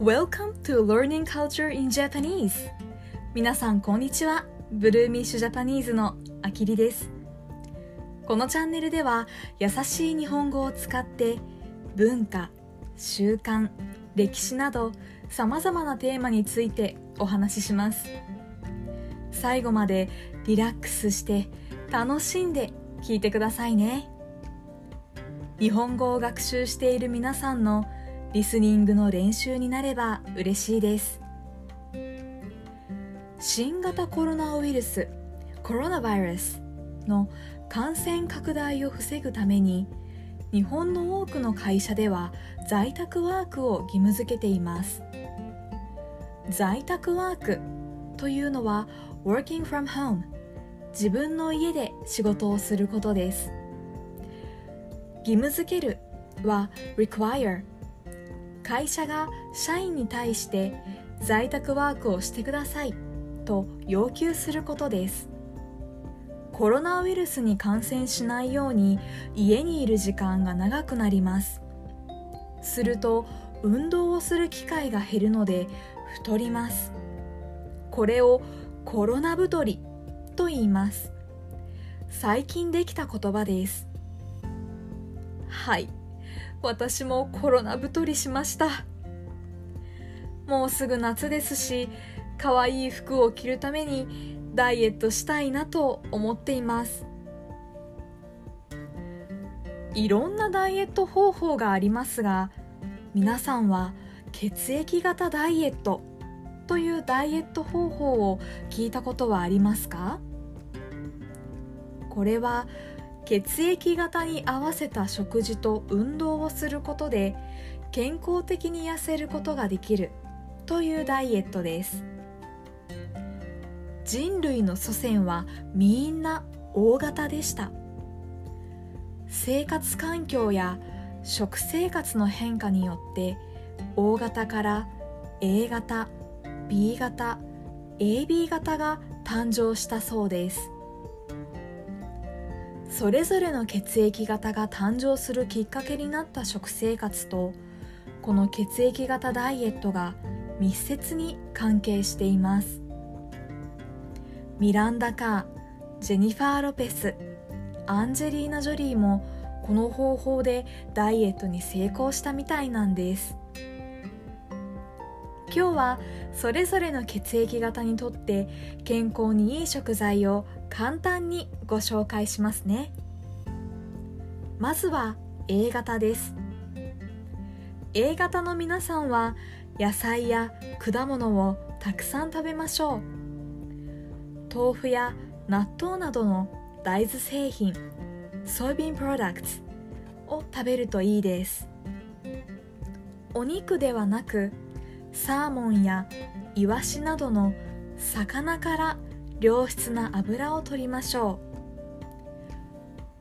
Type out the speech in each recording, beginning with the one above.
Welcome to Learning Culture in Japanese. 皆さんこんにちは。ブルーミッシュジャパニーズのあきりです。このチャンネルでは優しい日本語を使って文化、習慣、歴史などさまざまなテーマについてお話しします。最後までリラックスして楽しんで聞いてくださいね。日本語を学習している皆さんのリスニングの練習になれば嬉しいです。新型コロナウイルスコロナバイラスの感染拡大を防ぐために日本の多くの会社では在宅ワークを義務付けています。在宅ワークというのは working from home 自分の家で仕事をすることです。義務付けるは require 会社が社員に対して在宅ワークをしてくださいと要求することです。コロナウイルスに感染しないように家にいる時間が長くなります。すると運動をする機会が減るので太ります。これをコロナ太りと言います。最近できた言葉です。はい。私もコロナ太りしました。もうすぐ夏ですし可愛い服を着るためにダイエットしたいなと思っています。いろんなダイエット方法がありますが皆さんは血液型ダイエットというダイエット方法を聞いたことはありますか？これは血液型に合わせた食事と運動をすることで健康的に痩せることができるというダイエットです。人類の祖先はみんな O 型でした。生活環境や食生活の変化によって O 型から A 型 B 型 AB 型が誕生したそうです。それぞれの血液型が誕生するきっかけになった食生活とこの血液型ダイエットが密接に関係しています。ミランダ・カージェニファー・ロペスアンジェリーナ・ジョリーもこの方法でダイエットに成功したみたいなんです。今日はそれぞれの血液型にとって健康にいい食材を簡単にご紹介しますね。まずは A 型です。A 型の皆さんは野菜や果物をたくさん食べましょう。豆腐や納豆などの大豆製品ソイビンプロダクツを食べるといいです。お肉ではなくサーモンやイワシなどの魚から良質な油を取りましょ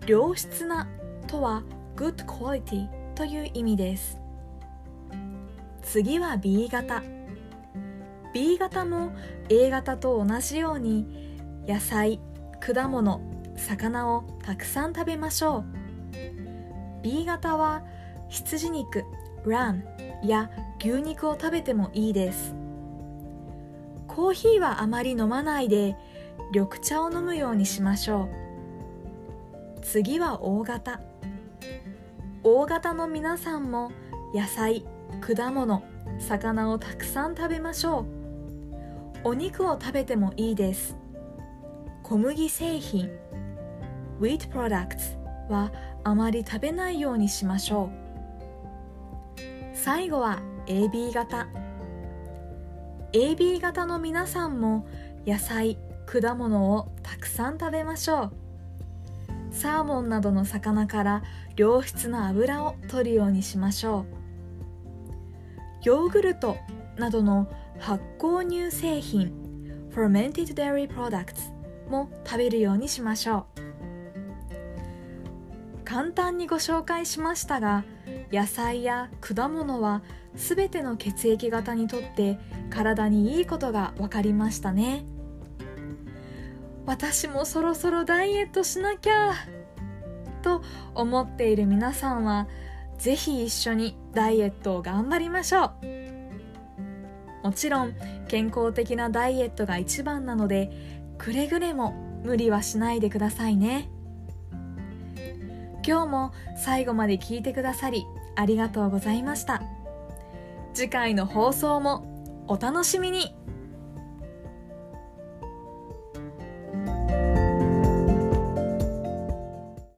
う。良質なとは good quality という意味です。次は B 型。B 型も A 型と同じように野菜果物魚をたくさん食べましょう。B 型は羊肉ランや牛肉を食べてもいいです。コーヒーはあまり飲まないで緑茶を飲むようにしましょう。次は O 型。O 型の皆さんも野菜果物魚をたくさん食べましょう。お肉を食べてもいいです。小麦製品 Wheat products はあまり食べないようにしましょう。最後は AB 型。AB 型の皆さんも野菜果物をたくさん食べましょう。サーモンなどの魚から良質な油を取るようにしましょう。ヨーグルトなどの発酵乳製品 fermented dairy products も食べるようにしましょう。簡単にご紹介しましたが野菜や果物は全ての血液型にとって体にいいことが分かりましたね。私もそろそろダイエットしなきゃと思っている皆さんはぜひ一緒にダイエットを頑張りましょう。もちろん健康的なダイエットが一番なのでくれぐれも無理はしないでくださいね。今日も最後まで聞いてくださりありがとうございました。次回の放送もお楽しみに。